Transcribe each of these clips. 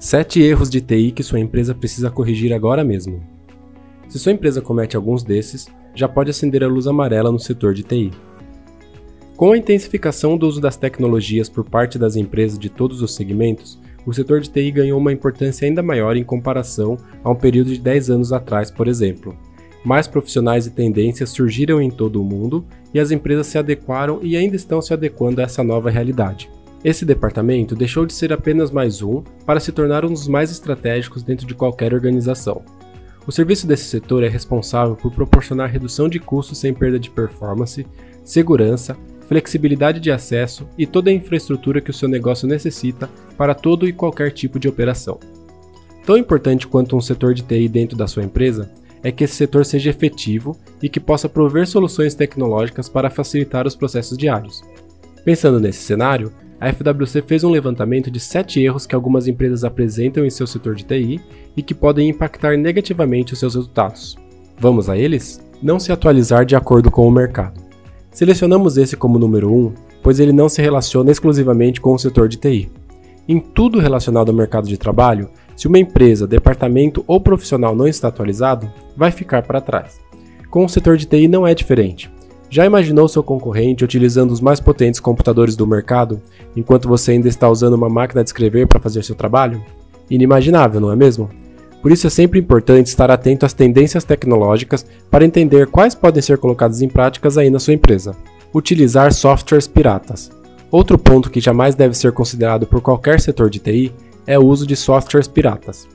7 erros de TI que sua empresa precisa corrigir agora mesmo. Se sua empresa comete alguns desses, já pode acender a luz amarela no setor de TI. Com a intensificação do uso das tecnologias por parte das empresas de todos os segmentos, o setor de TI ganhou uma importância ainda maior em comparação a um período de 10 anos atrás, por exemplo. Mais profissionais e tendências surgiram em todo o mundo e as empresas se adequaram e ainda estão se adequando a essa nova realidade. Esse departamento deixou de ser apenas mais um para se tornar um dos mais estratégicos dentro de qualquer organização. O serviço desse setor é responsável por proporcionar redução de custos sem perda de performance, segurança, flexibilidade de acesso e toda a infraestrutura que o seu negócio necessita para todo e qualquer tipo de operação. Tão importante quanto um setor de TI dentro da sua empresa é que esse setor seja efetivo e que possa prover soluções tecnológicas para facilitar os processos diários. Pensando nesse cenário, a FWC fez um levantamento de 7 erros que algumas empresas apresentam em seu setor de TI e que podem impactar negativamente os seus resultados. Vamos a eles? Não se atualizar de acordo com o mercado. Selecionamos esse como número 1, pois ele não se relaciona exclusivamente com o setor de TI. Em tudo relacionado ao mercado de trabalho, se uma empresa, departamento ou profissional não está atualizado, vai ficar para trás. Com o setor de TI não é diferente. Já imaginou seu concorrente utilizando os mais potentes computadores do mercado, enquanto você ainda está usando uma máquina de escrever para fazer seu trabalho? Inimaginável, não é mesmo? Por isso é sempre importante estar atento às tendências tecnológicas para entender quais podem ser colocadas em práticas aí na sua empresa. Utilizar softwares piratas. Outro ponto que jamais deve ser considerado por qualquer setor de TI é o uso de softwares piratas.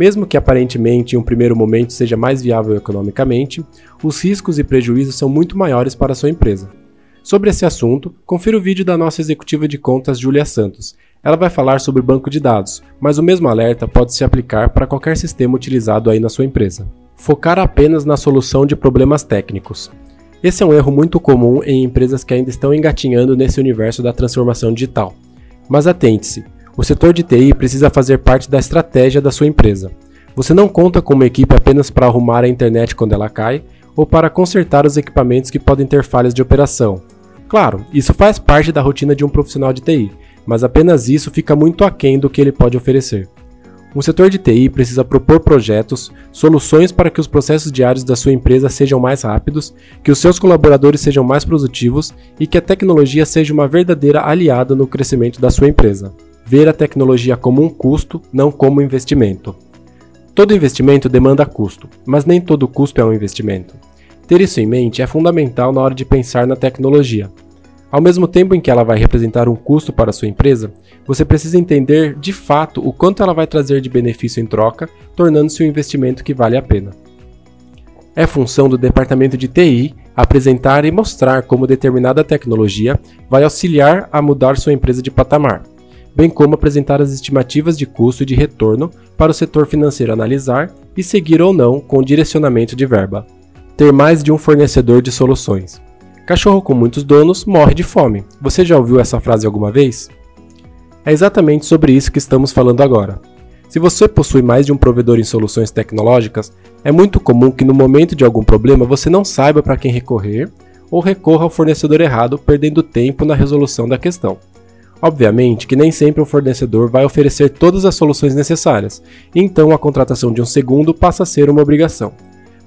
Mesmo que aparentemente em um primeiro momento seja mais viável economicamente, os riscos e prejuízos são muito maiores para sua empresa. Sobre esse assunto, confira o vídeo da nossa executiva de contas Julia Santos. Ela vai falar sobre banco de dados, mas o mesmo alerta pode se aplicar para qualquer sistema utilizado aí na sua empresa. Focar apenas na solução de problemas técnicos. Esse é um erro muito comum em empresas que ainda estão engatinhando nesse universo da transformação digital. Mas atente-se, o setor de TI precisa fazer parte da estratégia da sua empresa. Você não conta com uma equipe apenas para arrumar a internet quando ela cai ou para consertar os equipamentos que podem ter falhas de operação. Claro, isso faz parte da rotina de um profissional de TI, mas apenas isso fica muito aquém do que ele pode oferecer. Um setor de TI precisa propor projetos, soluções para que os processos diários da sua empresa sejam mais rápidos, que os seus colaboradores sejam mais produtivos e que a tecnologia seja uma verdadeira aliada no crescimento da sua empresa ver a tecnologia como um custo, não como investimento. Todo investimento demanda custo, mas nem todo custo é um investimento. Ter isso em mente é fundamental na hora de pensar na tecnologia. Ao mesmo tempo em que ela vai representar um custo para a sua empresa, você precisa entender de fato o quanto ela vai trazer de benefício em troca, tornando-se um investimento que vale a pena. É função do departamento de TI apresentar e mostrar como determinada tecnologia vai auxiliar a mudar sua empresa de patamar bem como apresentar as estimativas de custo e de retorno para o setor financeiro analisar e seguir ou não com direcionamento de verba. Ter mais de um fornecedor de soluções. Cachorro com muitos donos morre de fome. Você já ouviu essa frase alguma vez? É exatamente sobre isso que estamos falando agora. Se você possui mais de um provedor em soluções tecnológicas, é muito comum que no momento de algum problema você não saiba para quem recorrer ou recorra ao fornecedor errado, perdendo tempo na resolução da questão. Obviamente que nem sempre o fornecedor vai oferecer todas as soluções necessárias, então a contratação de um segundo passa a ser uma obrigação.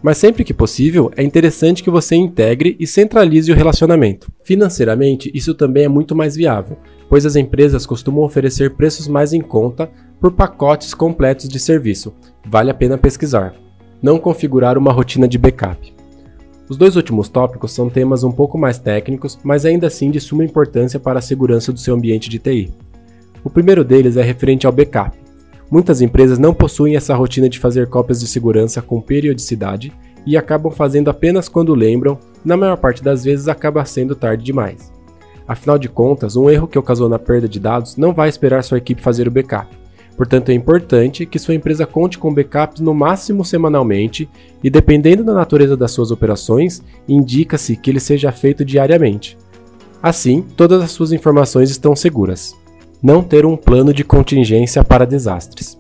Mas sempre que possível, é interessante que você integre e centralize o relacionamento. Financeiramente, isso também é muito mais viável, pois as empresas costumam oferecer preços mais em conta por pacotes completos de serviço. Vale a pena pesquisar. Não configurar uma rotina de backup. Os dois últimos tópicos são temas um pouco mais técnicos, mas ainda assim de suma importância para a segurança do seu ambiente de TI. O primeiro deles é referente ao backup. Muitas empresas não possuem essa rotina de fazer cópias de segurança com periodicidade e acabam fazendo apenas quando lembram, na maior parte das vezes acaba sendo tarde demais. Afinal de contas, um erro que ocasionou a perda de dados não vai esperar sua equipe fazer o backup. Portanto, é importante que sua empresa conte com backups no máximo semanalmente e, dependendo da natureza das suas operações, indica-se que ele seja feito diariamente. Assim, todas as suas informações estão seguras. Não ter um plano de contingência para desastres.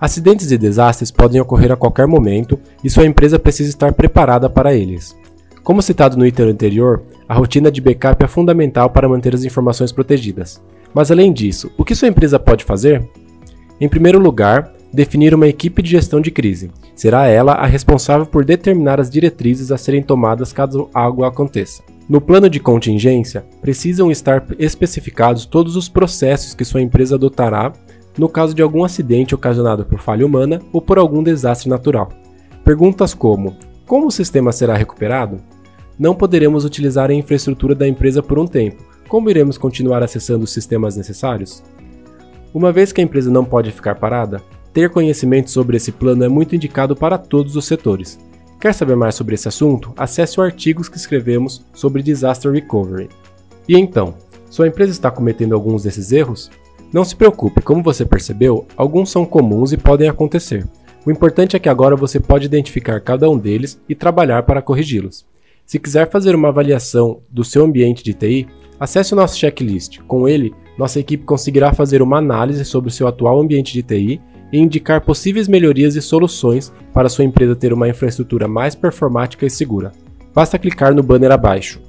Acidentes e desastres podem ocorrer a qualquer momento e sua empresa precisa estar preparada para eles. Como citado no item anterior, a rotina de backup é fundamental para manter as informações protegidas. Mas além disso, o que sua empresa pode fazer? Em primeiro lugar, definir uma equipe de gestão de crise. Será ela a responsável por determinar as diretrizes a serem tomadas caso algo aconteça. No plano de contingência, precisam estar especificados todos os processos que sua empresa adotará no caso de algum acidente ocasionado por falha humana ou por algum desastre natural. Perguntas como: como o sistema será recuperado? Não poderemos utilizar a infraestrutura da empresa por um tempo. Como iremos continuar acessando os sistemas necessários? Uma vez que a empresa não pode ficar parada, ter conhecimento sobre esse plano é muito indicado para todos os setores. Quer saber mais sobre esse assunto? Acesse o artigo que escrevemos sobre Disaster Recovery. E então, sua empresa está cometendo alguns desses erros? Não se preocupe, como você percebeu, alguns são comuns e podem acontecer. O importante é que agora você pode identificar cada um deles e trabalhar para corrigi-los. Se quiser fazer uma avaliação do seu ambiente de TI, acesse o nosso checklist. Com ele, nossa equipe conseguirá fazer uma análise sobre o seu atual ambiente de TI e indicar possíveis melhorias e soluções para sua empresa ter uma infraestrutura mais performática e segura. Basta clicar no banner abaixo.